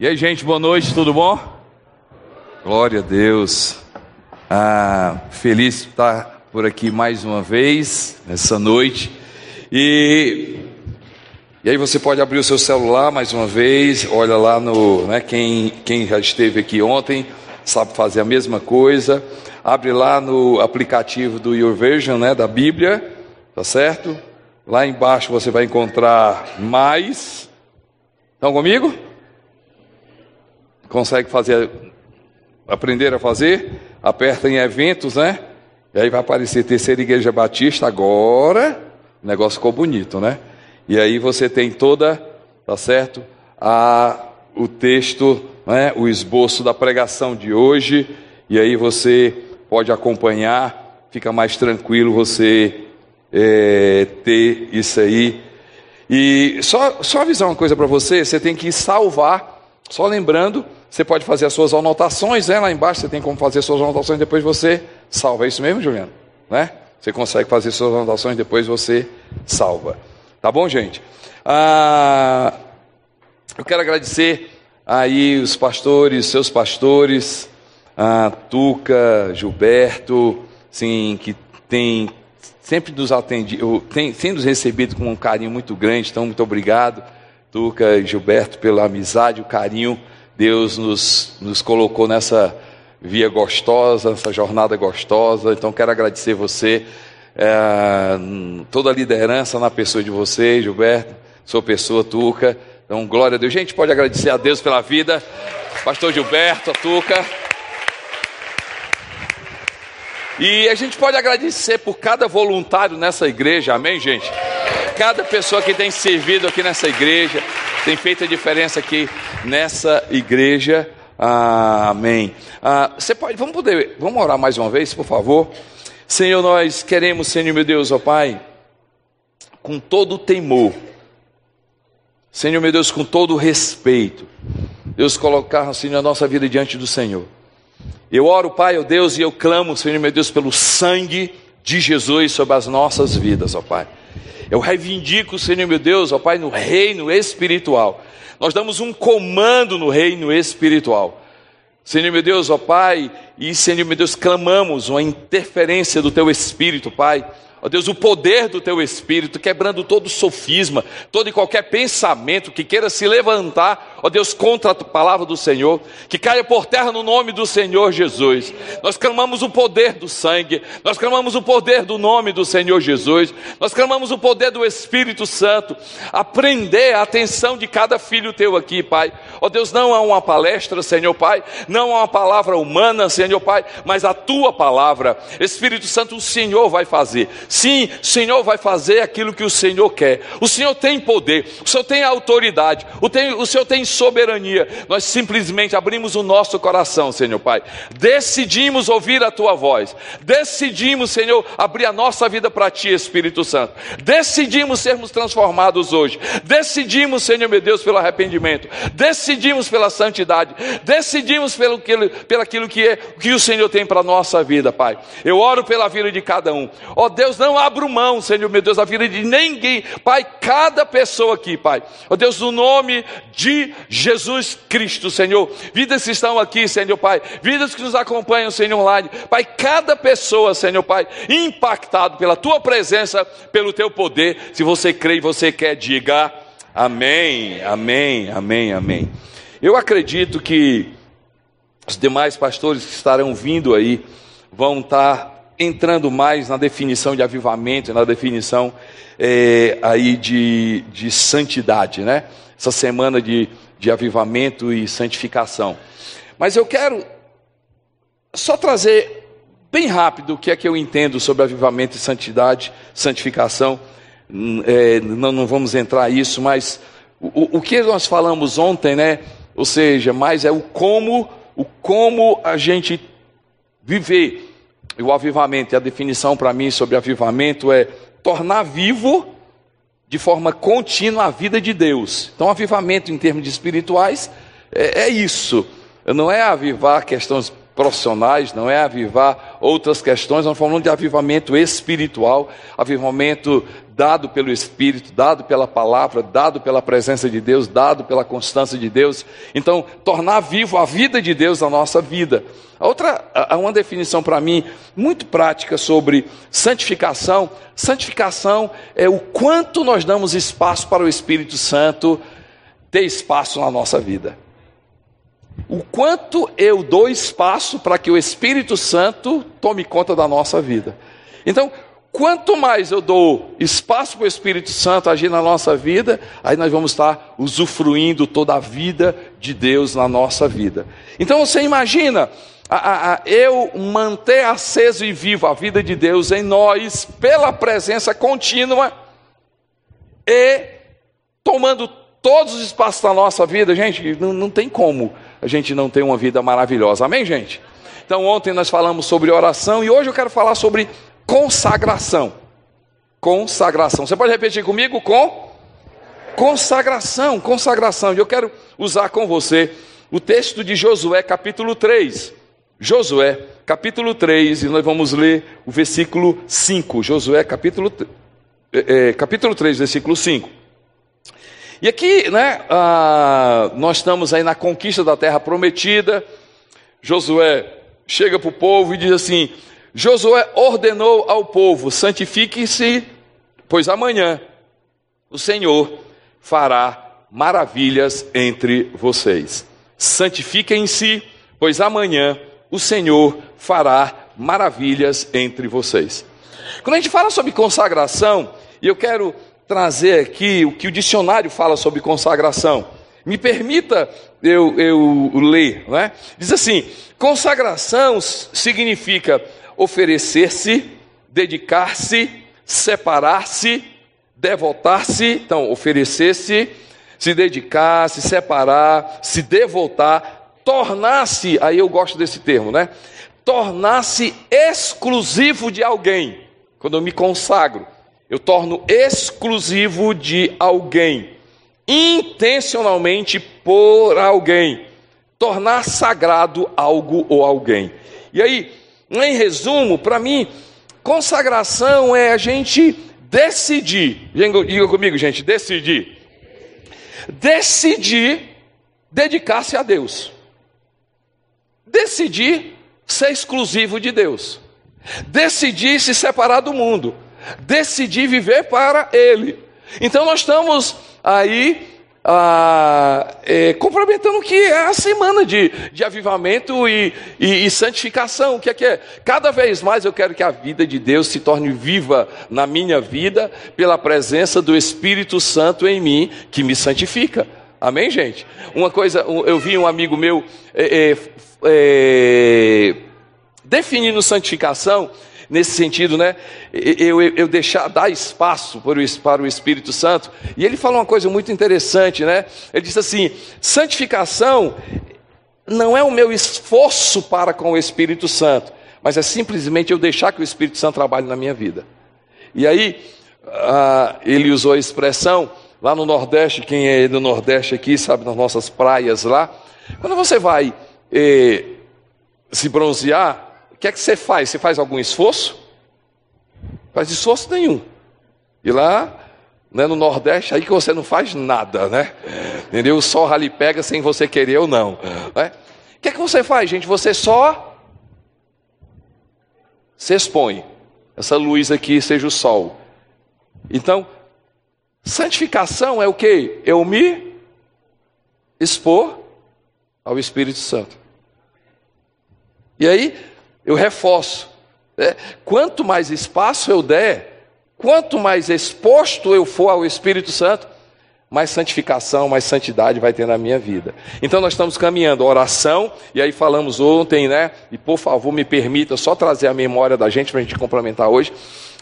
E aí, gente, boa noite, tudo bom? Glória a Deus. Ah, feliz de estar por aqui mais uma vez, nessa noite. E, e aí você pode abrir o seu celular mais uma vez, olha lá no. Né, quem, quem já esteve aqui ontem sabe fazer a mesma coisa. Abre lá no aplicativo do Your Version, né, da Bíblia, tá certo? Lá embaixo você vai encontrar mais. Estão comigo? Consegue fazer, aprender a fazer? Aperta em eventos, né? E aí vai aparecer Terceira Igreja Batista. Agora o negócio ficou bonito, né? E aí você tem toda, tá certo? A, o texto, né? o esboço da pregação de hoje. E aí você pode acompanhar, fica mais tranquilo você é, ter isso aí. E só, só avisar uma coisa para você: você tem que salvar, só lembrando você pode fazer as suas anotações, né? lá embaixo você tem como fazer as suas anotações, depois você salva. É isso mesmo, Juliano? Né? Você consegue fazer suas anotações, depois você salva. Tá bom, gente? Ah, eu quero agradecer aí os pastores, seus pastores, a Tuca, Gilberto, sim, que tem sempre nos atendido, tem, tem nos recebido com um carinho muito grande, então muito obrigado, Tuca e Gilberto, pela amizade, o carinho Deus nos, nos colocou nessa via gostosa, essa jornada gostosa. Então, quero agradecer você, é, toda a liderança na pessoa de você, Gilberto, sua pessoa, Tuca. Então, glória a Deus. Gente, pode agradecer a Deus pela vida. Pastor Gilberto, a Tuca. E a gente pode agradecer por cada voluntário nessa igreja, amém, gente? Cada pessoa que tem servido aqui nessa igreja, tem feito a diferença aqui nessa igreja. Ah, amém. Ah, você pode, vamos poder, vamos orar mais uma vez, por favor. Senhor, nós queremos, Senhor meu Deus, ó Pai, com todo o temor, Senhor meu Deus, com todo o respeito, Deus colocar, Senhor, a nossa vida diante do Senhor. Eu oro, Pai, ó Deus, e eu clamo, Senhor meu Deus, pelo sangue de Jesus sobre as nossas vidas, ó Pai. Eu reivindico, Senhor meu Deus, ó Pai, no reino espiritual. Nós damos um comando no reino espiritual. Senhor meu Deus, ó Pai, e Senhor meu Deus, clamamos uma interferência do Teu Espírito, Pai Ó Deus, o poder do teu espírito, quebrando todo sofisma, todo e qualquer pensamento que queira se levantar, ó Deus, contra a palavra do Senhor, que caia por terra no nome do Senhor Jesus. Nós clamamos o poder do sangue, nós clamamos o poder do nome do Senhor Jesus, nós clamamos o poder do Espírito Santo, aprender a atenção de cada filho teu aqui, Pai. Ó Deus, não há uma palestra, Senhor Pai, não há uma palavra humana, Senhor Pai, mas a tua palavra, Espírito Santo, o Senhor vai fazer. Sim, o Senhor vai fazer aquilo que o Senhor quer. O Senhor tem poder, o Senhor tem autoridade, o, tem, o Senhor tem soberania. Nós simplesmente abrimos o nosso coração, Senhor Pai. Decidimos ouvir a tua voz. Decidimos, Senhor, abrir a nossa vida para ti, Espírito Santo. Decidimos sermos transformados hoje. Decidimos, Senhor meu Deus, pelo arrependimento. Decidimos pela santidade. Decidimos pelo que, pelo aquilo que, é, que o Senhor tem para a nossa vida, Pai. Eu oro pela vida de cada um. Ó oh, Deus, não abro mão, Senhor meu Deus, da vida de ninguém, Pai, cada pessoa aqui, Pai. Ó oh, Deus, no nome de Jesus Cristo, Senhor. Vidas que estão aqui, Senhor Pai. Vidas que nos acompanham, Senhor online. Pai, cada pessoa, Senhor Pai, impactado pela tua presença, pelo teu poder. Se você crê e você quer, diga amém, amém, amém, amém. Eu acredito que os demais pastores que estarão vindo aí vão estar entrando mais na definição de avivamento, na definição é, aí de, de santidade, né? Essa semana de, de avivamento e santificação. Mas eu quero só trazer bem rápido o que é que eu entendo sobre avivamento e santidade, santificação. É, não, não vamos entrar nisso, mas o, o que nós falamos ontem, né? Ou seja, mais é o como, o como a gente viver e o avivamento, e a definição para mim sobre avivamento é tornar vivo de forma contínua a vida de Deus. Então, avivamento em termos espirituais é, é isso. Não é avivar questões profissionais, não é avivar outras questões, nós falamos de avivamento espiritual, avivamento dado pelo Espírito, dado pela palavra, dado pela presença de Deus, dado pela constância de Deus. Então, tornar vivo a vida de Deus na nossa vida. Outra, uma definição para mim muito prática sobre santificação. Santificação é o quanto nós damos espaço para o Espírito Santo ter espaço na nossa vida. O quanto eu dou espaço para que o Espírito Santo tome conta da nossa vida. Então, quanto mais eu dou espaço para o Espírito Santo agir na nossa vida, aí nós vamos estar usufruindo toda a vida de Deus na nossa vida. Então você imagina a, a, a, eu manter aceso e vivo a vida de Deus em nós pela presença contínua e tomando todos os espaços da nossa vida, gente, não, não tem como a gente não ter uma vida maravilhosa. Amém, gente? Então, ontem nós falamos sobre oração e hoje eu quero falar sobre consagração. Consagração. Você pode repetir comigo? Com consagração, consagração. E eu quero usar com você o texto de Josué, capítulo 3. Josué, capítulo 3, e nós vamos ler o versículo 5. Josué, capítulo, é, capítulo 3, versículo 5. E aqui, né, ah, nós estamos aí na conquista da terra prometida. Josué chega para o povo e diz assim: Josué ordenou ao povo: santifique-se, pois amanhã o Senhor fará maravilhas entre vocês. Santifiquem-se, pois amanhã o Senhor fará maravilhas entre vocês. Quando a gente fala sobre consagração, e eu quero trazer aqui o que o dicionário fala sobre consagração. Me permita eu, eu ler, né? Diz assim: consagração significa oferecer-se, dedicar-se, separar-se, devotar-se. Então, oferecer-se, se dedicar, se separar, se devotar, tornar-se. Aí eu gosto desse termo, né? Tornar-se exclusivo de alguém. Quando eu me consagro eu torno exclusivo de alguém, intencionalmente por alguém, tornar sagrado algo ou alguém. E aí, em resumo, para mim, consagração é a gente decidir, diga comigo, gente, decidir. Decidir dedicar-se a Deus. Decidir ser exclusivo de Deus. Decidir se separar do mundo decidi viver para Ele. Então nós estamos aí ah, é, complementando o que é a semana de, de avivamento e, e, e, santificação. O que é que é? Cada vez mais eu quero que a vida de Deus se torne viva na minha vida pela presença do Espírito Santo em mim que me santifica. Amém, gente? Uma coisa, eu vi um amigo meu é, é, é definindo santificação nesse sentido, né? Eu, eu, eu deixar, dar espaço para o, para o Espírito Santo. E ele fala uma coisa muito interessante, né? Ele diz assim: santificação não é o meu esforço para com o Espírito Santo, mas é simplesmente eu deixar que o Espírito Santo trabalhe na minha vida. E aí, ah, ele usou a expressão, lá no Nordeste, quem é do Nordeste aqui, sabe, nas nossas praias lá, quando você vai eh, se bronzear, que é que você faz? Você faz algum esforço? Faz esforço nenhum. E lá, né, no Nordeste, aí que você não faz nada, né? Entendeu? O sol ali pega sem você querer ou não. Né? O que é que você faz, gente? Você só se expõe. Essa luz aqui seja o sol. Então, santificação é o que? Eu me expor ao Espírito Santo. E aí, eu reforço. Né? Quanto mais espaço eu der, quanto mais exposto eu for ao Espírito Santo, mais santificação, mais santidade vai ter na minha vida. Então nós estamos caminhando, oração, e aí falamos ontem, né? E por favor me permita só trazer a memória da gente para a gente complementar hoje.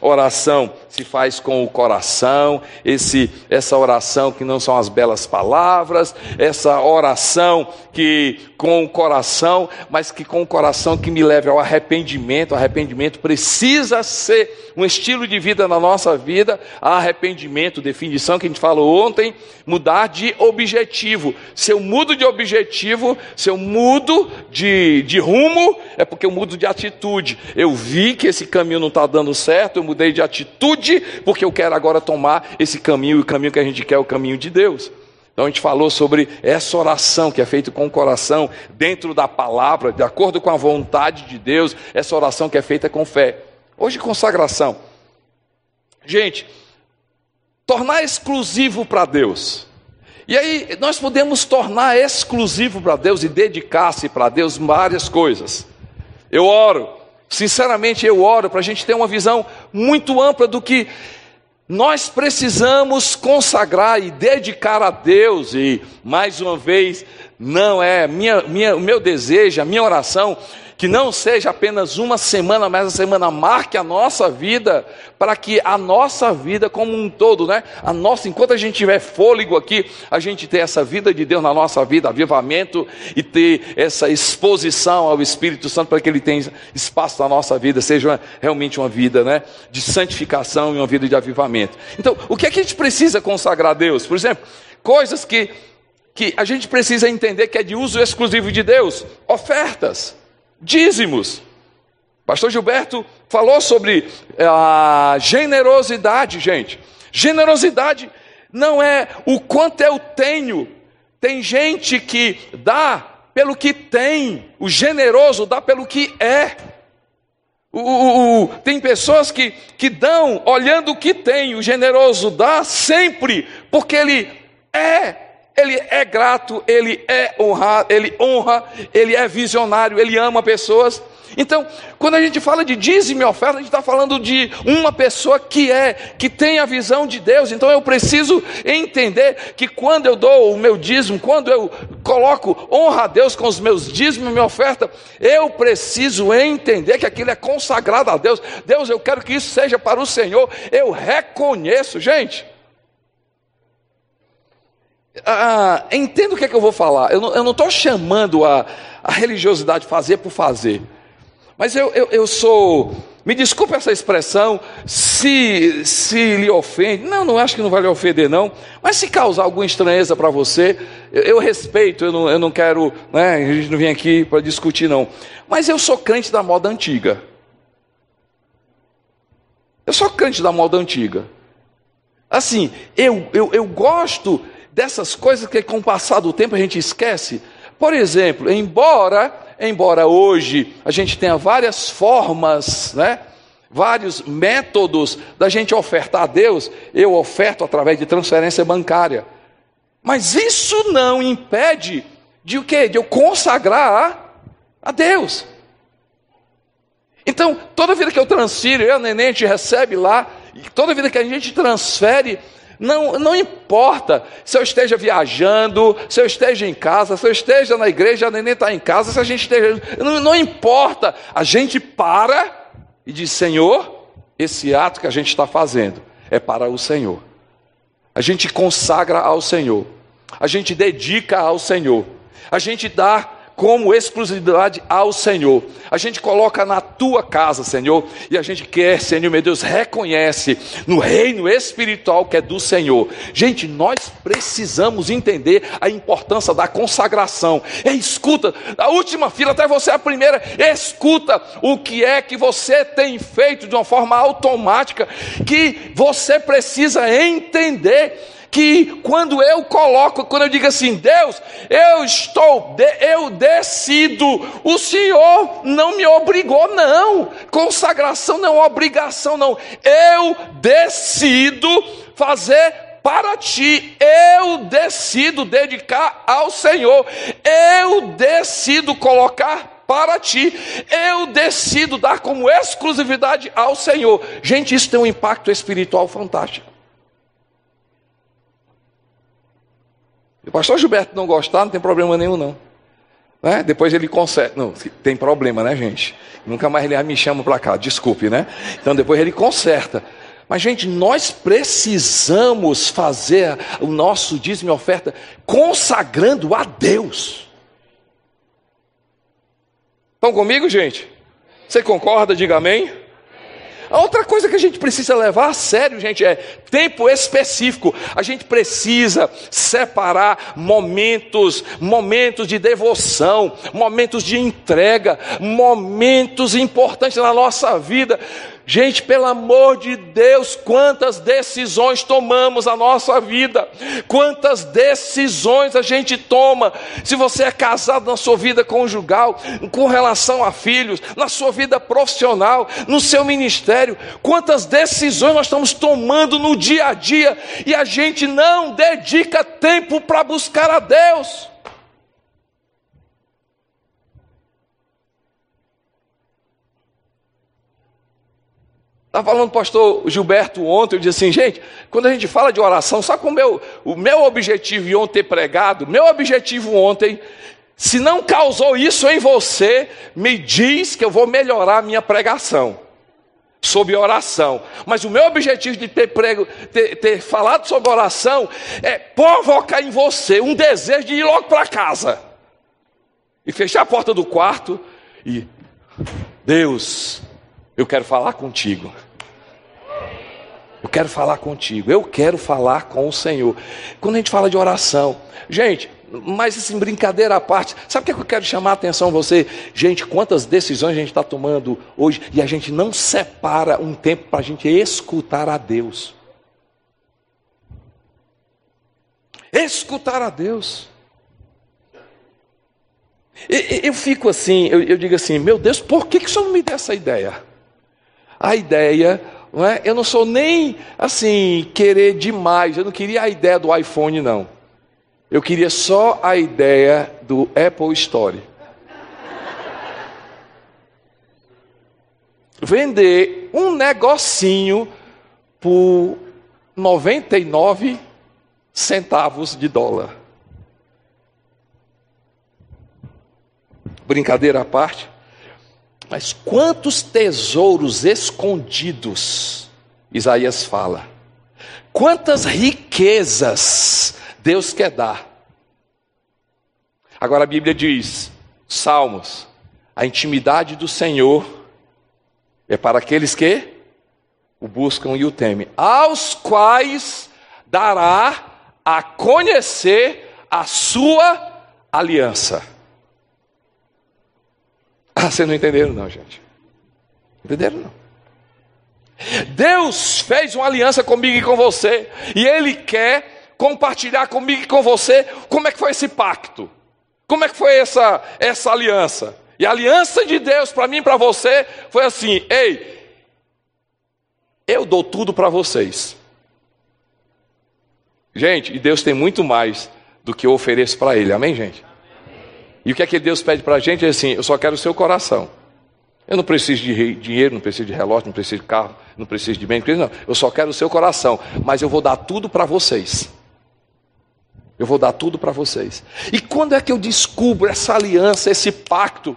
Oração se faz com o coração, esse, essa oração que não são as belas palavras, essa oração que com o coração, mas que com o coração que me leve ao arrependimento. O arrependimento precisa ser um estilo de vida na nossa vida. Arrependimento, definição que a gente falou ontem, mudar de objetivo. Se eu mudo de objetivo, se eu mudo de, de rumo, é porque eu mudo de atitude. Eu vi que esse caminho não está dando certo, eu mudei de atitude, porque eu quero agora tomar esse caminho, e o caminho que a gente quer é o caminho de Deus. Então a gente falou sobre essa oração que é feita com o coração, dentro da palavra, de acordo com a vontade de Deus, essa oração que é feita com fé. Hoje, consagração. Gente, tornar exclusivo para Deus. E aí, nós podemos tornar exclusivo para Deus e dedicar-se para Deus várias coisas. Eu oro, sinceramente, eu oro para a gente ter uma visão muito ampla do que nós precisamos consagrar e dedicar a Deus, e mais uma vez, não é minha, minha, o meu desejo, a minha oração que não seja apenas uma semana, mas a semana marque a nossa vida, para que a nossa vida como um todo, né? A nossa, enquanto a gente tiver fôlego aqui, a gente ter essa vida de Deus na nossa vida, avivamento e ter essa exposição ao Espírito Santo para que ele tenha espaço na nossa vida, seja realmente uma vida, né, de santificação e uma vida de avivamento. Então, o que é que a gente precisa consagrar a Deus? Por exemplo, coisas que que a gente precisa entender que é de uso exclusivo de Deus, ofertas dízimos. Pastor Gilberto falou sobre eh, a generosidade, gente. Generosidade não é o quanto eu tenho. Tem gente que dá pelo que tem, o generoso dá pelo que é. O, o, o, tem pessoas que, que dão olhando o que tem, o generoso dá sempre, porque ele é ele é grato, ele é honrado, ele honra, ele é visionário, ele ama pessoas. Então, quando a gente fala de dízimo e oferta, a gente está falando de uma pessoa que é, que tem a visão de Deus. Então eu preciso entender que quando eu dou o meu dízimo, quando eu coloco honra a Deus com os meus dízimos e minha oferta, eu preciso entender que aquilo é consagrado a Deus. Deus, eu quero que isso seja para o Senhor. Eu reconheço, gente. Ah, entendo o que é que eu vou falar. Eu não estou chamando a, a religiosidade fazer por fazer. Mas eu, eu, eu, sou. Me desculpe essa expressão, se, se lhe ofende. Não, não acho que não vai lhe ofender, não. Mas se causar alguma estranheza para você, eu, eu, respeito, eu não, eu não quero. Né, a gente não vem aqui para discutir, não. Mas eu sou crente da moda antiga. Eu sou crente da moda antiga. Assim, eu, eu, eu gosto dessas coisas que com o passar do tempo a gente esquece. Por exemplo, embora, embora hoje a gente tenha várias formas, né? Vários métodos da gente ofertar a Deus, eu oferto através de transferência bancária. Mas isso não impede de o quê? De eu consagrar a, a Deus. Então, toda vida que eu transfiro, eu, neném, a gente recebe lá, toda vida que a gente transfere, não, não importa se eu esteja viajando, se eu esteja em casa, se eu esteja na igreja, a neném está em casa, se a gente esteja. Não, não importa. A gente para e diz: Senhor, esse ato que a gente está fazendo é para o Senhor. A gente consagra ao Senhor. A gente dedica ao Senhor. A gente dá como exclusividade ao Senhor. A gente coloca na tua casa, Senhor, e a gente quer, Senhor, meu Deus, reconhece no reino espiritual que é do Senhor. Gente, nós precisamos entender a importância da consagração. É, escuta, a última fila até você a primeira, escuta o que é que você tem feito de uma forma automática que você precisa entender que quando eu coloco, quando eu digo assim, Deus, eu estou, eu decido, o Senhor não me obrigou, não. Consagração não é obrigação, não. Eu decido fazer para ti, eu decido dedicar ao Senhor, eu decido colocar para ti, eu decido dar como exclusividade ao Senhor. Gente, isso tem um impacto espiritual fantástico. O pastor Gilberto não gostar, não tem problema nenhum, não. Né? Depois ele conserta. Não, tem problema, né, gente? Nunca mais ele me chama para cá, desculpe, né? Então depois ele conserta. Mas, gente, nós precisamos fazer o nosso dízimo e oferta consagrando a Deus. Estão comigo, gente? Você concorda? Diga amém. A outra coisa que a gente precisa levar a sério, gente, é tempo específico. A gente precisa separar momentos, momentos de devoção, momentos de entrega, momentos importantes na nossa vida Gente, pelo amor de Deus, quantas decisões tomamos na nossa vida, quantas decisões a gente toma. Se você é casado na sua vida conjugal, com relação a filhos, na sua vida profissional, no seu ministério, quantas decisões nós estamos tomando no dia a dia e a gente não dedica tempo para buscar a Deus. Estava falando com o pastor Gilberto ontem, eu disse assim, gente, quando a gente fala de oração, qual o meu, o meu objetivo de ontem pregado? Meu objetivo ontem, se não causou isso em você, me diz que eu vou melhorar a minha pregação sobre oração. Mas o meu objetivo de ter, prego, ter, ter falado sobre oração é provocar em você um desejo de ir logo para casa e fechar a porta do quarto e Deus, eu quero falar contigo. Eu quero falar contigo, eu quero falar com o Senhor. Quando a gente fala de oração, gente, mas assim, brincadeira à parte, sabe o que, é que eu quero chamar a atenção você? Gente, quantas decisões a gente está tomando hoje e a gente não separa um tempo para a gente escutar a Deus. Escutar a Deus. Eu fico assim, eu, digo assim, meu Deus, por que, que o senhor não me deu essa ideia? A ideia não é? Eu não sou nem assim, querer demais. Eu não queria a ideia do iPhone, não. Eu queria só a ideia do Apple Store. Vender um negocinho por 99 centavos de dólar. Brincadeira à parte. Mas quantos tesouros escondidos, Isaías fala, quantas riquezas Deus quer dar. Agora a Bíblia diz, Salmos, a intimidade do Senhor é para aqueles que o buscam e o temem, aos quais dará a conhecer a sua aliança. Ah, vocês não entenderam, não, gente. Entenderam, não? Deus fez uma aliança comigo e com você, e Ele quer compartilhar comigo e com você como é que foi esse pacto, como é que foi essa, essa aliança. E a aliança de Deus para mim e para você foi assim: ei, eu dou tudo para vocês. Gente, e Deus tem muito mais do que eu ofereço para Ele, amém, gente? E o que é que Deus pede para a gente? É assim: eu só quero o seu coração. Eu não preciso de dinheiro, não preciso de relógio, não preciso de carro, não preciso de bem, não. Eu só quero o seu coração. Mas eu vou dar tudo para vocês. Eu vou dar tudo para vocês. E quando é que eu descubro essa aliança, esse pacto?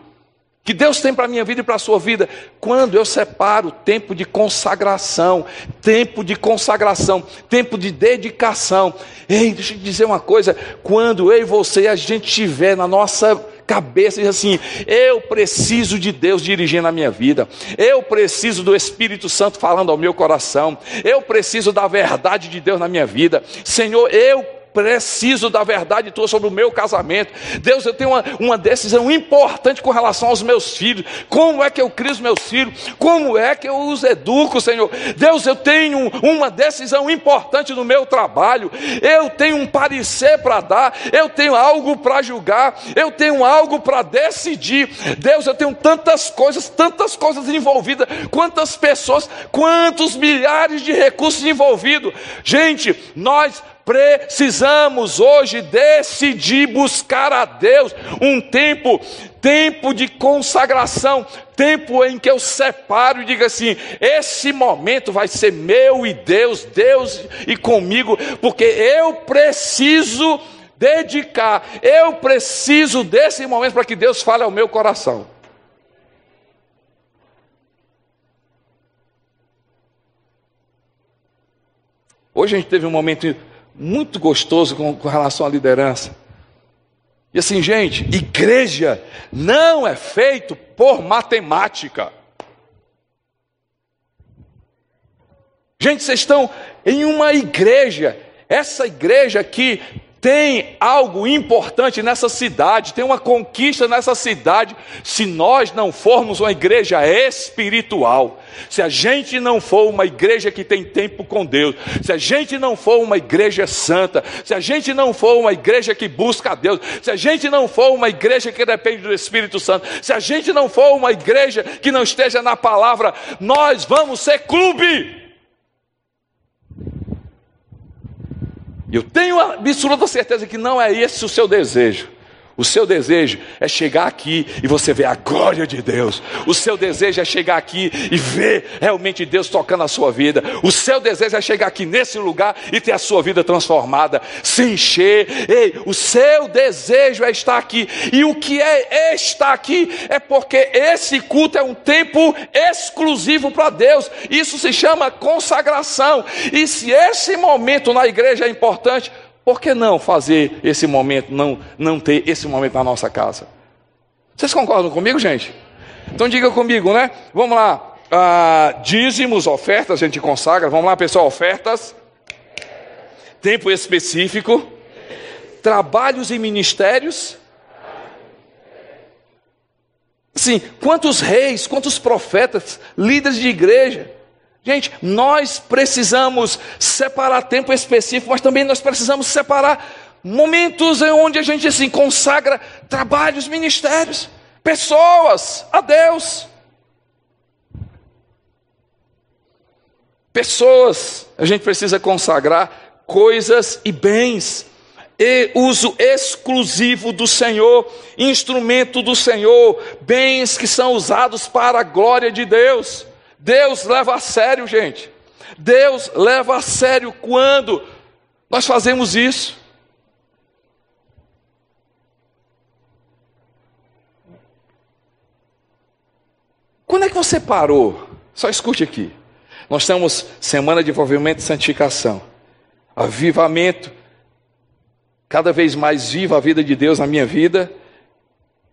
Que Deus tem para a minha vida e para a sua vida, quando eu separo tempo de consagração, tempo de consagração, tempo de dedicação. Ei, deixa eu te dizer uma coisa: quando eu e você, a gente estiver na nossa cabeça e diz assim: eu preciso de Deus dirigindo a minha vida, eu preciso do Espírito Santo falando ao meu coração, eu preciso da verdade de Deus na minha vida, Senhor, eu preciso da verdade tua sobre o meu casamento. Deus, eu tenho uma, uma decisão importante com relação aos meus filhos. Como é que eu crio os meus filhos? Como é que eu os educo, Senhor? Deus, eu tenho uma decisão importante no meu trabalho. Eu tenho um parecer para dar. Eu tenho algo para julgar. Eu tenho algo para decidir. Deus, eu tenho tantas coisas, tantas coisas envolvidas. Quantas pessoas, quantos milhares de recursos envolvidos. Gente, nós Precisamos hoje decidir buscar a Deus um tempo, tempo de consagração, tempo em que eu separo e digo assim: esse momento vai ser meu e Deus, Deus e comigo, porque eu preciso dedicar. Eu preciso desse momento para que Deus fale ao meu coração. Hoje a gente teve um momento muito gostoso com, com relação à liderança. E assim, gente, igreja não é feito por matemática. Gente, vocês estão em uma igreja. Essa igreja aqui tem algo importante nessa cidade, tem uma conquista nessa cidade. Se nós não formos uma igreja espiritual, se a gente não for uma igreja que tem tempo com Deus, se a gente não for uma igreja santa, se a gente não for uma igreja que busca a Deus, se a gente não for uma igreja que depende do Espírito Santo, se a gente não for uma igreja que não esteja na palavra, nós vamos ser clube. Eu tenho absoluta certeza que não é esse o seu desejo. O seu desejo é chegar aqui e você ver a glória de Deus. O seu desejo é chegar aqui e ver realmente Deus tocando a sua vida. O seu desejo é chegar aqui nesse lugar e ter a sua vida transformada, se encher. Ei, o seu desejo é estar aqui. E o que é estar aqui é porque esse culto é um tempo exclusivo para Deus. Isso se chama consagração. E se esse momento na igreja é importante, por que não fazer esse momento, não, não ter esse momento na nossa casa? Vocês concordam comigo, gente? Então diga comigo, né? Vamos lá. Ah, dízimos, ofertas, a gente consagra. Vamos lá, pessoal, ofertas. Tempo específico. Trabalhos e ministérios. Sim, quantos reis, quantos profetas, líderes de igreja, Gente, nós precisamos separar tempo específico, mas também nós precisamos separar momentos em onde a gente assim consagra trabalhos, ministérios, pessoas a Deus. Pessoas, a gente precisa consagrar coisas e bens e uso exclusivo do Senhor, instrumento do Senhor, bens que são usados para a glória de Deus. Deus leva a sério, gente. Deus leva a sério quando nós fazemos isso. Quando é que você parou? Só escute aqui. Nós temos semana de envolvimento e santificação. Avivamento. Cada vez mais viva a vida de Deus na minha vida.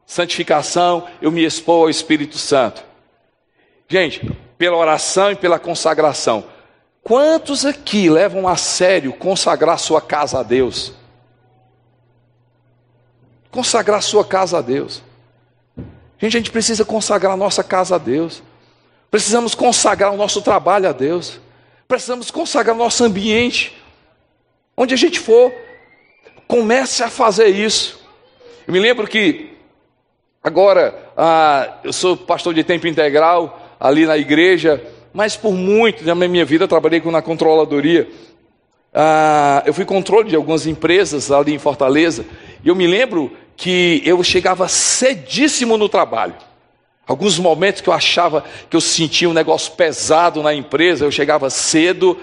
Santificação, eu me expor ao Espírito Santo. Gente, pela oração e pela consagração. Quantos aqui levam a sério consagrar sua casa a Deus? Consagrar sua casa a Deus. Gente, a gente precisa consagrar a nossa casa a Deus. Precisamos consagrar o nosso trabalho a Deus. Precisamos consagrar o nosso ambiente. Onde a gente for, comece a fazer isso. Eu me lembro que, agora, ah, eu sou pastor de tempo integral, ali na igreja, mas por muito na minha vida trabalhei na controladoria. Ah, eu fui controle de algumas empresas ali em Fortaleza, e eu me lembro que eu chegava cedíssimo no trabalho. Alguns momentos que eu achava que eu sentia um negócio pesado na empresa, eu chegava cedo,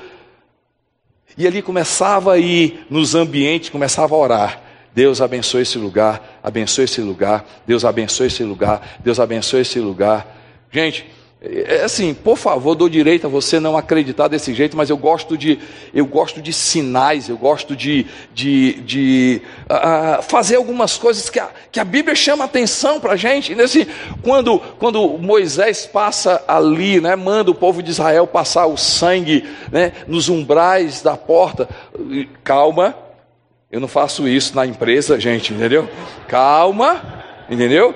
e ali começava a ir nos ambientes, começava a orar. Deus abençoe esse lugar, abençoe esse lugar, Deus abençoe esse lugar, Deus abençoe esse lugar. Gente, é assim, por favor, dou direito a você não acreditar desse jeito, mas eu gosto de, eu gosto de sinais, eu gosto de, de, de uh, fazer algumas coisas que a, que a Bíblia chama atenção para a gente. Assim, quando, quando Moisés passa ali, né, manda o povo de Israel passar o sangue né, nos umbrais da porta, calma, eu não faço isso na empresa, gente, entendeu? Calma, entendeu?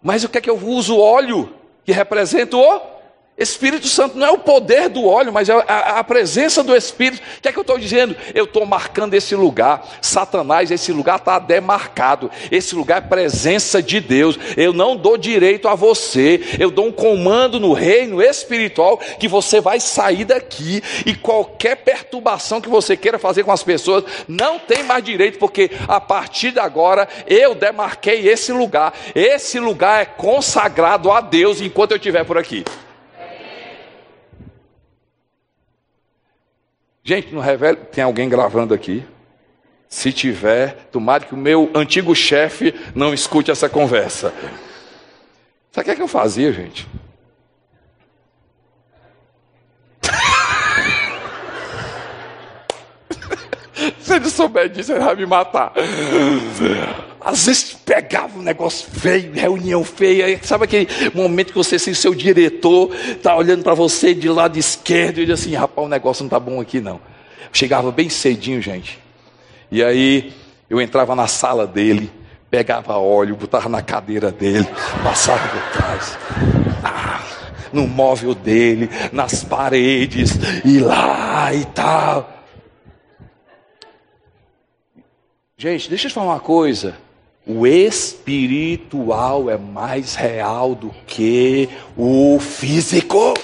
Mas o que é que eu uso óleo? Que representa o Espírito Santo não é o poder do óleo, mas é a, a presença do Espírito. O que é que eu estou dizendo? Eu estou marcando esse lugar. Satanás, esse lugar está demarcado. Esse lugar é presença de Deus. Eu não dou direito a você. Eu dou um comando no reino espiritual que você vai sair daqui e qualquer perturbação que você queira fazer com as pessoas não tem mais direito, porque a partir de agora eu demarquei esse lugar. Esse lugar é consagrado a Deus enquanto eu estiver por aqui. Gente, no revela, tem alguém gravando aqui. Se tiver, tomara que o meu antigo chefe não escute essa conversa. Sabe o que, é que eu fazia, gente? Se ele souber disso, ele vai me matar. Às vezes pegava um negócio feio, reunião feia, sabe aquele momento que você, assim, seu diretor, está olhando para você de lado esquerdo e diz assim: rapaz, o negócio não está bom aqui não. Chegava bem cedinho, gente. E aí eu entrava na sala dele, pegava óleo, botava na cadeira dele, passava por trás. Ah, no móvel dele, nas paredes, e lá e tal. Gente, deixa eu te falar uma coisa. O espiritual é mais real do que o físico.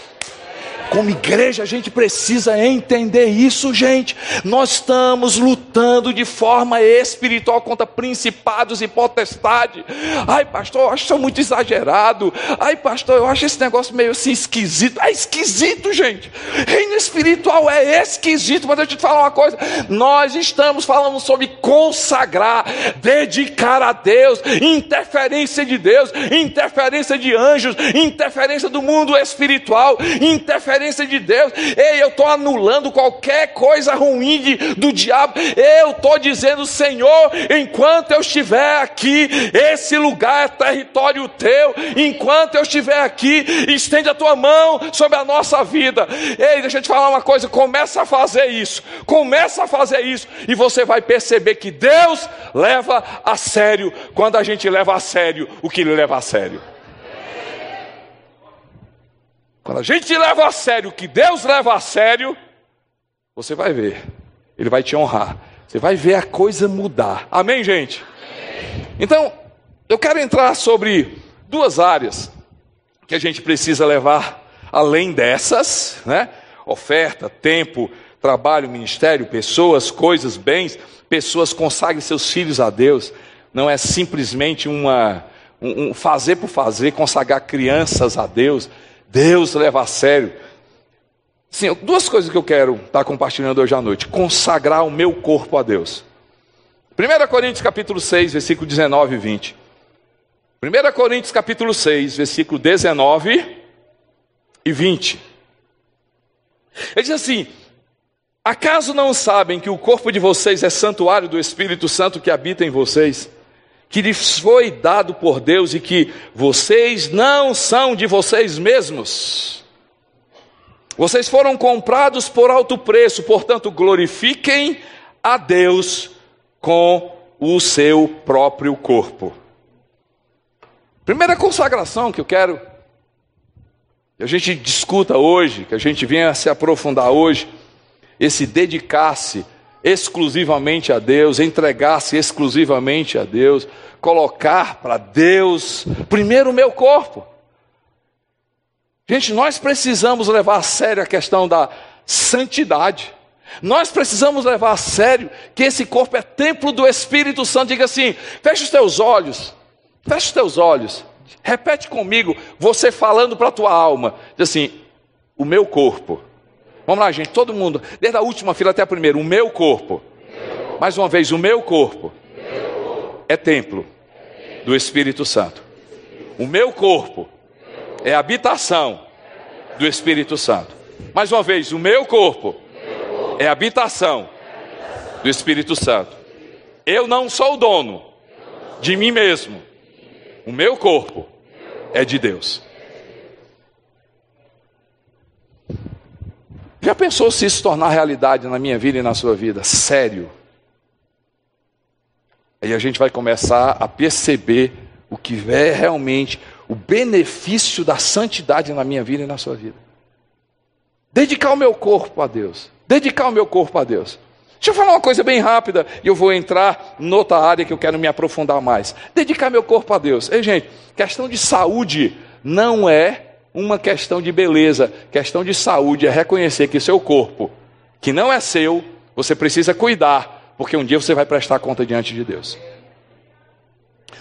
Como igreja, a gente precisa entender isso, gente. Nós estamos lutando de forma espiritual contra principados e potestade. Ai, pastor, eu acho isso muito exagerado. Ai, pastor, eu acho esse negócio meio assim esquisito. É esquisito, gente. Reino espiritual é esquisito, mas deixa eu te falar uma coisa. Nós estamos falando sobre consagrar, dedicar a Deus, interferência de Deus, interferência de anjos, interferência do mundo espiritual, interferência interferência de Deus. Ei, eu estou anulando qualquer coisa ruim de, do diabo. Eu estou dizendo, Senhor, enquanto eu estiver aqui, esse lugar é território teu. Enquanto eu estiver aqui, estende a tua mão sobre a nossa vida. Ei, deixa eu te falar uma coisa: começa a fazer isso. Começa a fazer isso. E você vai perceber que Deus leva a sério quando a gente leva a sério o que ele leva a sério. Quando a gente leva a sério o que Deus leva a sério, você vai ver, Ele vai te honrar, você vai ver a coisa mudar. Amém, gente? Então, eu quero entrar sobre duas áreas que a gente precisa levar além dessas, né? Oferta, tempo, trabalho, ministério, pessoas, coisas, bens. Pessoas consagrem seus filhos a Deus. Não é simplesmente uma, um, um fazer por fazer, consagrar crianças a Deus. Deus leva a sério. Sim, duas coisas que eu quero estar compartilhando hoje à noite: consagrar o meu corpo a Deus. 1 Coríntios capítulo 6, versículo 19 e 20. 1 Coríntios capítulo 6, versículo 19 e 20. Ele diz assim: Acaso não sabem que o corpo de vocês é santuário do Espírito Santo que habita em vocês? Que lhes foi dado por Deus e que vocês não são de vocês mesmos. Vocês foram comprados por alto preço, portanto, glorifiquem a Deus com o seu próprio corpo. Primeira consagração que eu quero que a gente discuta hoje, que a gente venha se aprofundar hoje, esse dedicar-se exclusivamente a Deus, entregar-se exclusivamente a Deus, colocar para Deus primeiro o meu corpo. Gente, nós precisamos levar a sério a questão da santidade. Nós precisamos levar a sério que esse corpo é templo do Espírito Santo. Diga assim: fecha os teus olhos, fecha os teus olhos, repete comigo, você falando para a tua alma, diz assim: o meu corpo Vamos lá, gente, todo mundo, desde a última fila até a primeira. O meu corpo. Mais uma vez, o meu corpo é templo do Espírito Santo. O meu corpo é habitação do Espírito Santo. Mais uma vez, o meu corpo é habitação do Espírito Santo. Eu não sou o dono de mim mesmo. O meu corpo é de Deus. Já pensou se isso tornar realidade na minha vida e na sua vida? Sério. Aí a gente vai começar a perceber o que é realmente o benefício da santidade na minha vida e na sua vida. Dedicar o meu corpo a Deus. Dedicar o meu corpo a Deus. Deixa eu falar uma coisa bem rápida e eu vou entrar noutra área que eu quero me aprofundar mais. Dedicar meu corpo a Deus. Ei, gente, questão de saúde não é uma questão de beleza, questão de saúde, é reconhecer que seu corpo, que não é seu, você precisa cuidar, porque um dia você vai prestar conta diante de Deus.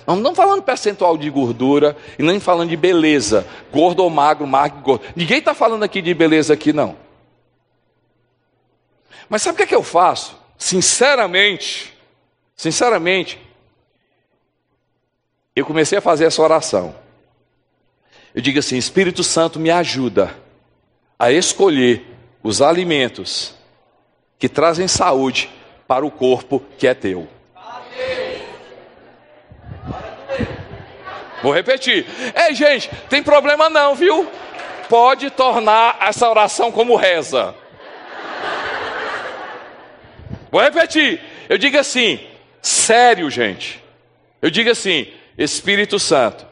Não estamos falando percentual de gordura e nem falando de beleza, gordo ou magro, magro, gordo. Ninguém está falando aqui de beleza aqui, não. Mas sabe o que, é que eu faço? Sinceramente, Sinceramente, eu comecei a fazer essa oração. Eu digo assim: Espírito Santo, me ajuda a escolher os alimentos que trazem saúde para o corpo que é teu. Vou repetir. Ei, gente, tem problema não, viu? Pode tornar essa oração como reza. Vou repetir. Eu digo assim, sério, gente. Eu digo assim, Espírito Santo,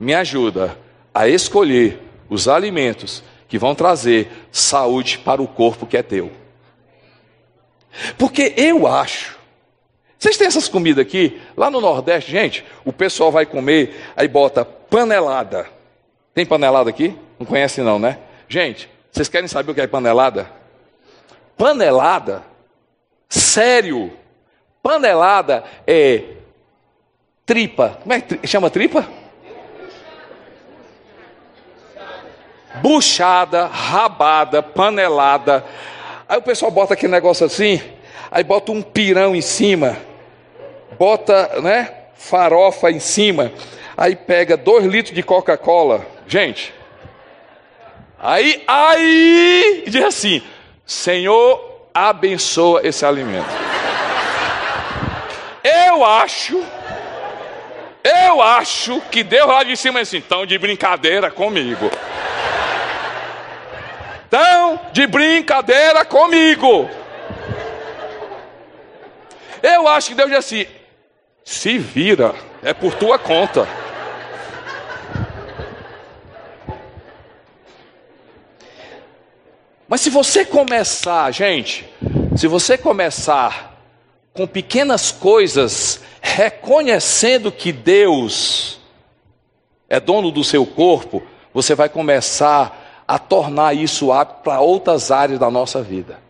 me ajuda a escolher os alimentos que vão trazer saúde para o corpo que é teu. Porque eu acho vocês têm essas comidas aqui? Lá no Nordeste, gente, o pessoal vai comer, aí bota panelada. Tem panelada aqui? Não conhece não, né? Gente, vocês querem saber o que é panelada? Panelada? Sério? Panelada é tripa. Como é que chama tripa? Buchada, rabada, panelada. Aí o pessoal bota aquele negócio assim, aí bota um pirão em cima bota, né, farofa em cima, aí pega dois litros de Coca-Cola, gente. Aí, aí diz assim: Senhor, abençoa esse alimento. Eu acho, eu acho que Deus lá de cima assim, tão de brincadeira comigo. De brincadeira comigo. Eu acho que Deus diz assim: se vira, é por tua conta. Mas se você começar, gente, se você começar com pequenas coisas, reconhecendo que Deus é dono do seu corpo, você vai começar a tornar isso apto para outras áreas da nossa vida.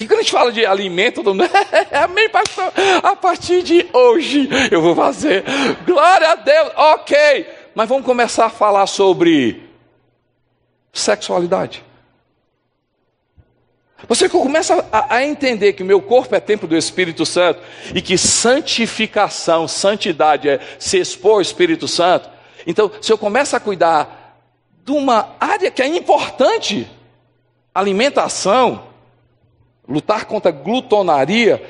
E quando a gente fala de alimento, todo mundo, amém, pastor, a partir de hoje eu vou fazer, glória a Deus, ok, mas vamos começar a falar sobre sexualidade. Você começa a, a, entender que o meu corpo é templo do Espírito Santo e que santificação, santidade é se expor ao Espírito Santo. Então, se eu começo a cuidar de uma área que é importante, alimentação, lutar contra a glutonaria,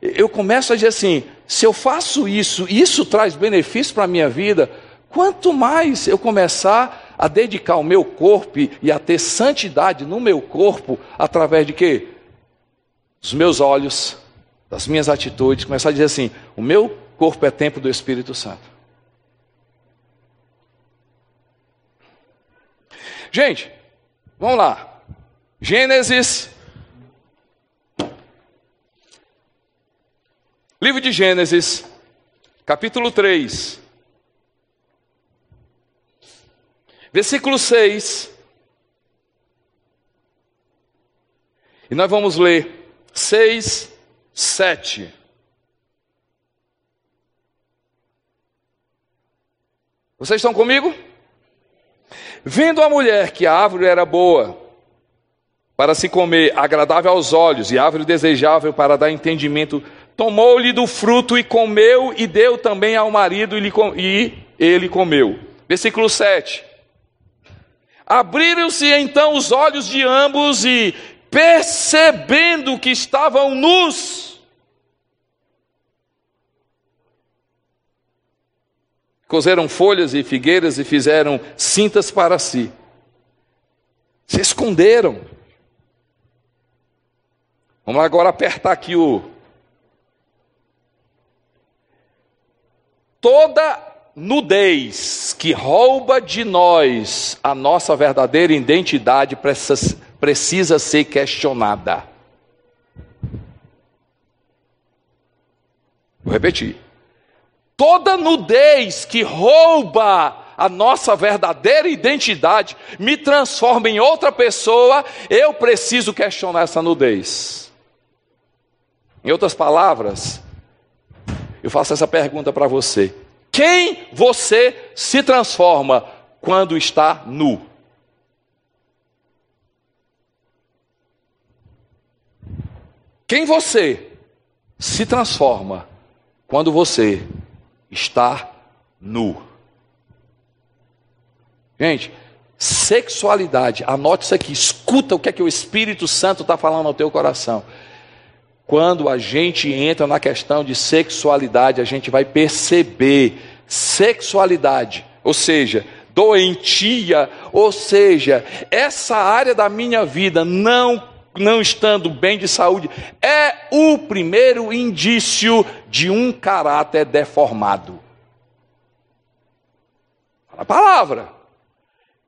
eu começo a dizer assim: se eu faço isso, isso traz benefício para a minha vida, quanto mais eu começar a dedicar o meu corpo e a ter santidade no meu corpo, através de quê? Dos meus olhos, das minhas atitudes, começar a dizer assim: o meu corpo é templo do Espírito Santo. Gente, vamos lá. Gênesis Livro de Gênesis, capítulo 3, versículo 6. E nós vamos ler 6, 7. Vocês estão comigo? Vendo a mulher que a árvore era boa para se comer, agradável aos olhos e árvore desejável para dar entendimento tomou-lhe do fruto e comeu, e deu também ao marido, e ele comeu. Versículo 7. Abriram-se então os olhos de ambos, e percebendo que estavam nus, cozeram folhas e figueiras e fizeram cintas para si. Se esconderam. Vamos agora apertar aqui o, toda nudez que rouba de nós a nossa verdadeira identidade precisa, precisa ser questionada. Vou repetir. Toda nudez que rouba a nossa verdadeira identidade, me transforma em outra pessoa, eu preciso questionar essa nudez. Em outras palavras, eu faço essa pergunta para você: quem você se transforma quando está nu? Quem você se transforma quando você está nu. Gente, sexualidade, anote isso aqui, escuta o que é que o Espírito Santo está falando ao teu coração. Quando a gente entra na questão de sexualidade, a gente vai perceber sexualidade, ou seja, doentia, ou seja, essa área da minha vida não não estando bem de saúde, é o primeiro indício de um caráter deformado. A palavra.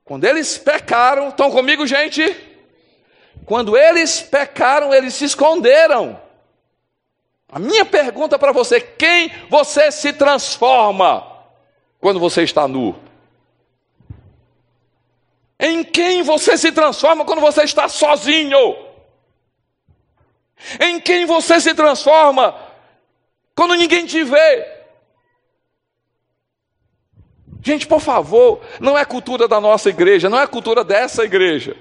Quando eles pecaram, estão comigo, gente? Quando eles pecaram, eles se esconderam. A minha pergunta para você: quem você se transforma quando você está nu? Em quem você se transforma quando você está sozinho? Em quem você se transforma quando ninguém te vê? Gente, por favor, não é cultura da nossa igreja, não é cultura dessa igreja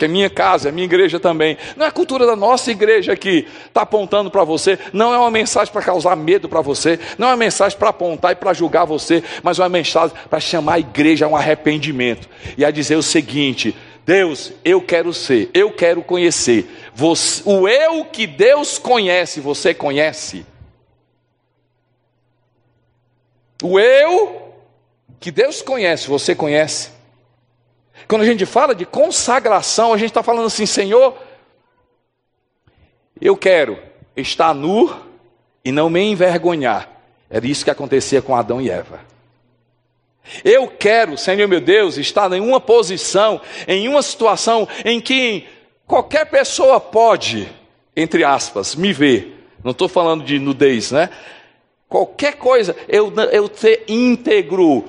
que é minha casa, é minha igreja também. Não é cultura da nossa igreja que está apontando para você, não é uma mensagem para causar medo para você, não é uma mensagem para apontar e para julgar você, mas é uma mensagem para chamar a igreja a um arrependimento e a dizer o seguinte: Deus, eu quero ser, eu quero conhecer. Você, o eu que Deus conhece, você conhece? O eu que Deus conhece, você conhece? Quando a gente fala de consagração, a gente está falando assim, Senhor, eu quero estar nu e não me envergonhar. Era isso que acontecia com Adão e Eva. Eu quero, Senhor meu Deus, estar em uma posição, em uma situação em que qualquer pessoa pode, entre aspas, me ver. Não estou falando de nudez, né? Qualquer coisa, eu, eu ser íntegro,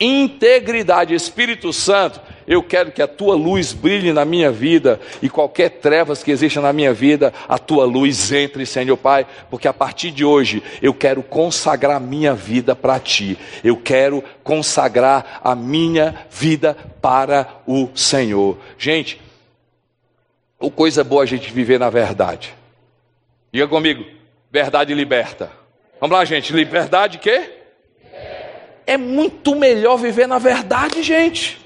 integridade, Espírito Santo, eu quero que a tua luz brilhe na minha vida e qualquer trevas que exista na minha vida, a tua luz entre, Senhor Pai, porque a partir de hoje eu quero consagrar minha vida para ti. Eu quero consagrar a minha vida para o Senhor. Gente, o coisa boa a gente viver na verdade. Diga comigo, verdade liberta. Vamos lá, gente, liberdade quê? É muito melhor viver na verdade, gente.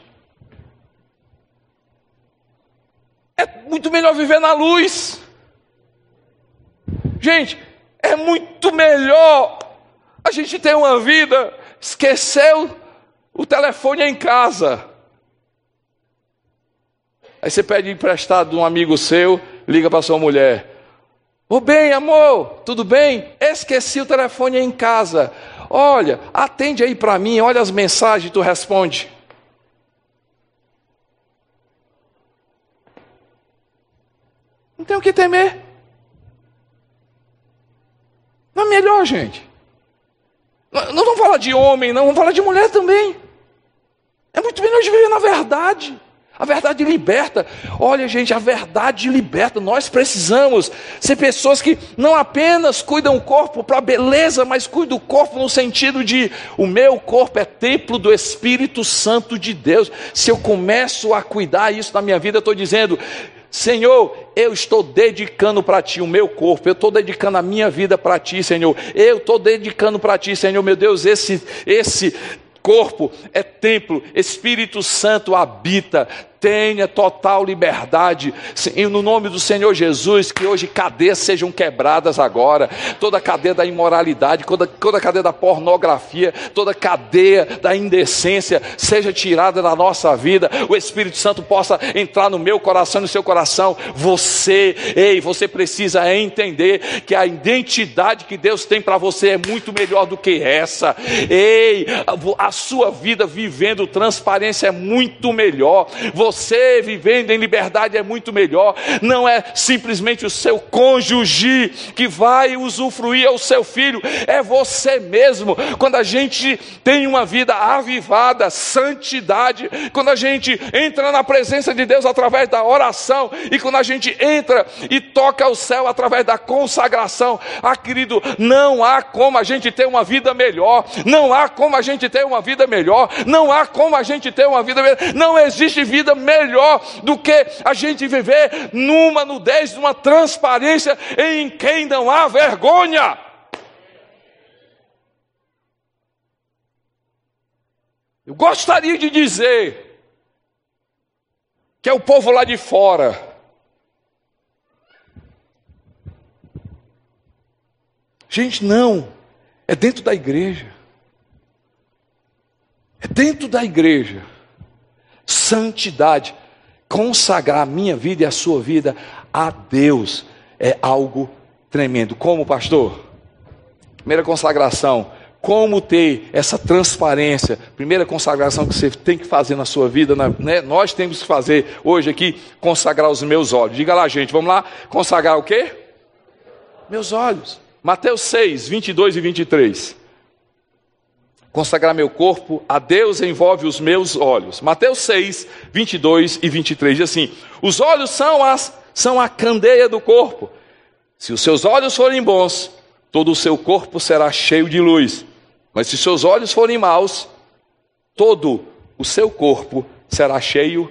É muito melhor viver na luz. Gente, é muito melhor a gente ter uma vida, esqueceu o telefone em casa. Aí você pede emprestado de um amigo seu, liga para sua mulher. Ô bem, amor, tudo bem? Esqueci o telefone em casa. Olha, atende aí para mim, olha as mensagens, tu responde. Não tem o que temer. Não é melhor, gente. Não vamos falar de homem, não, vamos falar de mulher também. É muito melhor de viver na verdade. A verdade liberta. Olha, gente, a verdade liberta. Nós precisamos ser pessoas que não apenas cuidam o corpo para beleza, mas cuidam do corpo no sentido de o meu corpo é templo do Espírito Santo de Deus. Se eu começo a cuidar isso na minha vida, eu estou dizendo, Senhor, eu estou dedicando para Ti o meu corpo, eu estou dedicando a minha vida para Ti, Senhor. Eu estou dedicando para Ti, Senhor, meu Deus, esse, esse corpo é templo, Espírito Santo habita, tenha total liberdade, no nome do Senhor Jesus, que hoje cadeias sejam quebradas agora, toda cadeia da imoralidade, toda, toda cadeia da pornografia, toda cadeia da indecência seja tirada da nossa vida, o Espírito Santo possa entrar no meu coração, no seu coração. Você, ei, você precisa entender que a identidade que Deus tem para você é muito melhor do que essa. Ei, a, a sua vida vivendo transparência é muito melhor. Você você vivendo em liberdade é muito melhor. Não é simplesmente o seu cônjuge que vai usufruir ao seu filho, é você mesmo. Quando a gente tem uma vida avivada, santidade, quando a gente entra na presença de Deus através da oração e quando a gente entra e toca o céu através da consagração, ah, querido, não há como a gente ter uma vida melhor, não há como a gente ter uma vida melhor, não há como a gente ter uma vida melhor, não existe vida melhor do que a gente viver numa nudez, numa transparência em quem não há vergonha. Eu gostaria de dizer que é o povo lá de fora. Gente, não, é dentro da igreja. É dentro da igreja. Santidade, consagrar a minha vida e a sua vida a Deus é algo tremendo. Como, pastor? Primeira consagração, como ter essa transparência. Primeira consagração que você tem que fazer na sua vida, né? nós temos que fazer hoje aqui, consagrar os meus olhos. Diga lá, gente, vamos lá, consagrar o quê? Meus olhos. Mateus 6, 22 e 23. Consagrar meu corpo a Deus envolve os meus olhos. Mateus 6, 22 e 23 diz assim: Os olhos são, as, são a candeia do corpo. Se os seus olhos forem bons, todo o seu corpo será cheio de luz. Mas se seus olhos forem maus, todo o seu corpo será cheio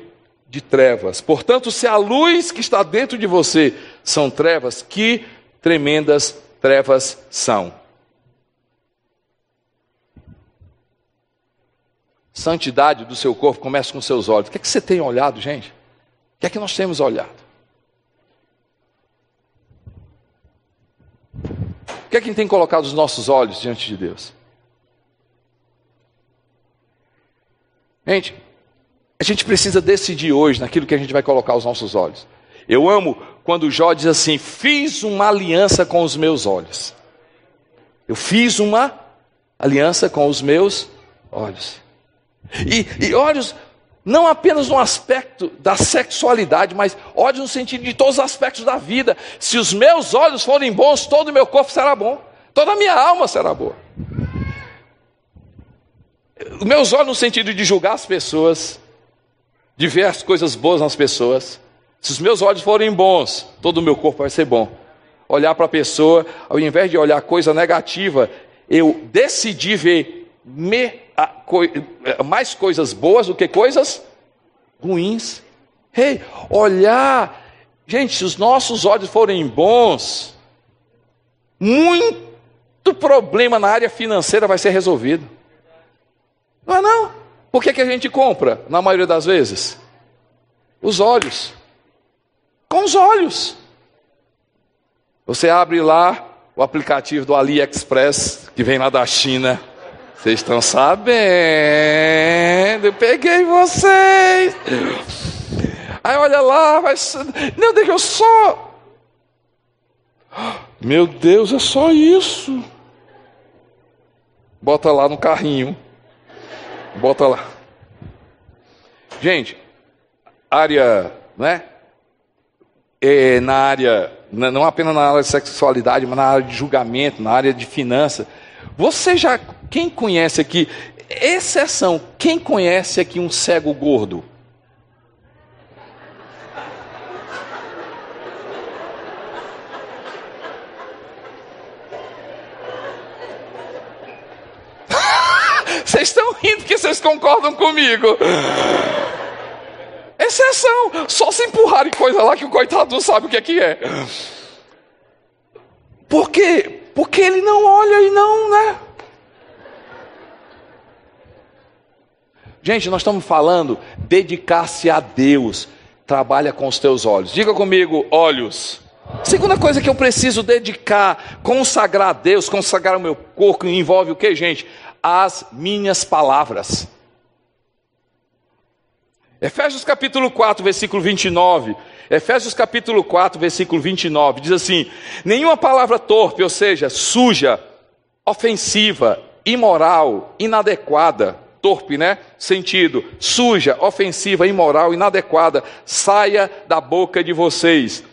de trevas. Portanto, se a luz que está dentro de você são trevas, que tremendas trevas são. Santidade do seu corpo começa com seus olhos. O que é que você tem olhado, gente? O que é que nós temos olhado? O que é que tem colocado os nossos olhos diante de Deus? Gente, a gente precisa decidir hoje naquilo que a gente vai colocar os nossos olhos. Eu amo quando Jó diz assim: Fiz uma aliança com os meus olhos. Eu fiz uma aliança com os meus olhos. E, e olhos, não apenas no aspecto da sexualidade, mas olhos no sentido de todos os aspectos da vida. Se os meus olhos forem bons, todo o meu corpo será bom, toda a minha alma será boa meus olhos no sentido de julgar as pessoas, de ver as coisas boas nas pessoas. Se os meus olhos forem bons, todo o meu corpo vai ser bom. Olhar para a pessoa, ao invés de olhar coisa negativa, eu decidi ver me, mais coisas boas do que coisas ruins. Hey, olhar, gente, se os nossos olhos forem bons, muito problema na área financeira vai ser resolvido. Não é não? Por que, que a gente compra, na maioria das vezes? Os olhos. Com os olhos. Você abre lá o aplicativo do AliExpress, que vem lá da China. Vocês estão sabendo, eu peguei vocês. Aí olha lá, vai. Não, deixa eu só. Meu Deus, é só isso. Bota lá no carrinho. Bota lá. Gente, área, né? É, na área, não apenas na área de sexualidade, mas na área de julgamento, na área de finança. Você já, quem conhece aqui, exceção, quem conhece aqui um cego gordo? Vocês estão rindo que vocês concordam comigo. Exceção, só se empurrarem coisa lá que o coitado não sabe o que é que é. Por quê? Porque ele não olha e não, né? Gente, nós estamos falando dedicar-se a Deus. Trabalha com os teus olhos. Diga comigo, olhos. Segunda coisa que eu preciso dedicar, consagrar a Deus, consagrar o meu corpo, envolve o que, gente? as minhas palavras. Efésios capítulo 4, versículo 29. Efésios capítulo 4, versículo 29 diz assim: Nenhuma palavra torpe, ou seja, suja, ofensiva, imoral, inadequada, torpe, né? Sentido, suja, ofensiva, imoral, inadequada, saia da boca de vocês,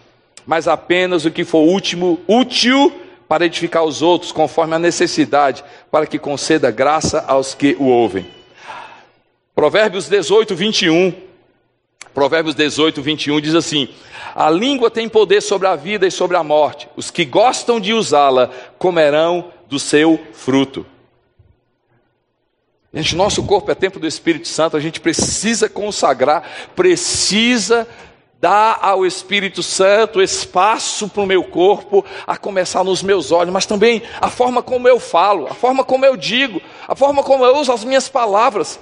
mas apenas o que for último, útil para edificar os outros conforme a necessidade, para que conceda graça aos que o ouvem. Provérbios 18, 21. Provérbios 18, 21 diz assim: A língua tem poder sobre a vida e sobre a morte. Os que gostam de usá-la comerão do seu fruto. Gente, nosso corpo é templo do Espírito Santo, a gente precisa consagrar, precisa dar ao Espírito Santo espaço para o meu corpo, a começar nos meus olhos, mas também a forma como eu falo, a forma como eu digo, a forma como eu uso as minhas palavras.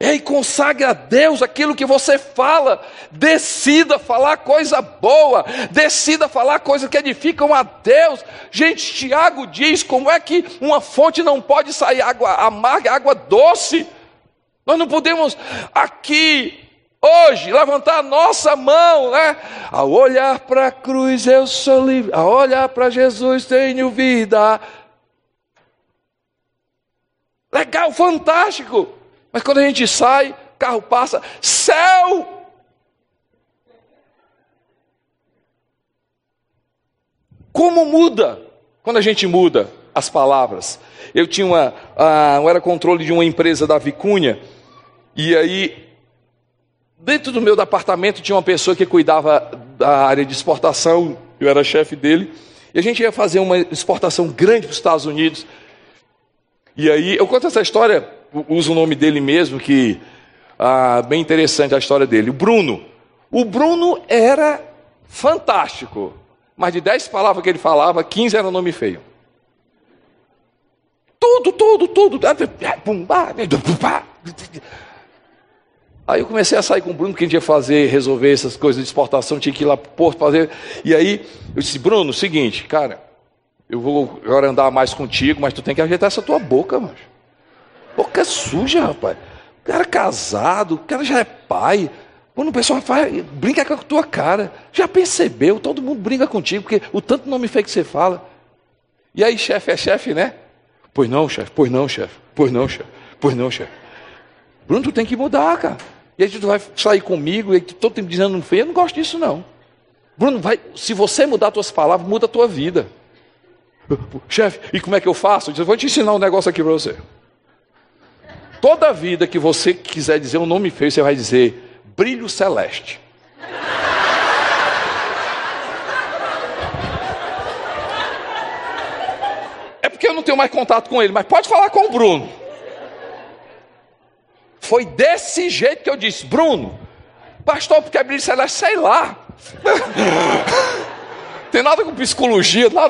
Ei, consagre a Deus aquilo que você fala. Decida falar coisa boa. Decida falar coisas que edificam a Deus. Gente, Tiago diz como é que uma fonte não pode sair água amarga, água doce. Nós não podemos aqui hoje levantar a nossa mão, né? Ao olhar para a cruz eu sou livre. Ao olhar para Jesus tenho vida. Legal, fantástico. Mas quando a gente sai, carro passa, céu! Como muda quando a gente muda as palavras? Eu tinha uma, uh, eu era controle de uma empresa da Vicunha, e aí, dentro do meu departamento tinha uma pessoa que cuidava da área de exportação, eu era chefe dele, e a gente ia fazer uma exportação grande para os Estados Unidos. E aí, eu conto essa história usa o nome dele mesmo, que ah, bem interessante a história dele. O Bruno. O Bruno era fantástico, mas de dez palavras que ele falava, 15 era nome feio. Tudo, tudo, tudo. Aí eu comecei a sair com o Bruno, porque a gente ia fazer, resolver essas coisas de exportação, tinha que ir lá para o porto fazer. E aí eu disse, Bruno, seguinte, cara, eu vou agora andar mais contigo, mas tu tem que ajeitar essa tua boca, mano. Boca suja, rapaz. O cara é casado, o cara já é pai. Quando o pessoal faz, brinca com a tua cara. Já percebeu? Todo mundo brinca contigo, porque o tanto nome feio que você fala. E aí, chefe é chefe, né? Pois não, chefe, pois não, chefe, pois não, chefe, pois não, chefe. Bruno, tu tem que mudar, cara. E aí tu vai sair comigo e todo tempo dizendo feio, eu não gosto disso, não. Bruno, vai, se você mudar tuas palavras, muda a tua vida. Chefe, e como é que eu faço? Eu vou te ensinar um negócio aqui para você. Toda vida que você quiser dizer um nome feio, você vai dizer brilho celeste. É porque eu não tenho mais contato com ele, mas pode falar com o Bruno. Foi desse jeito que eu disse, Bruno, pastor, porque é brilho celeste, sei lá. tem nada com psicologia, nada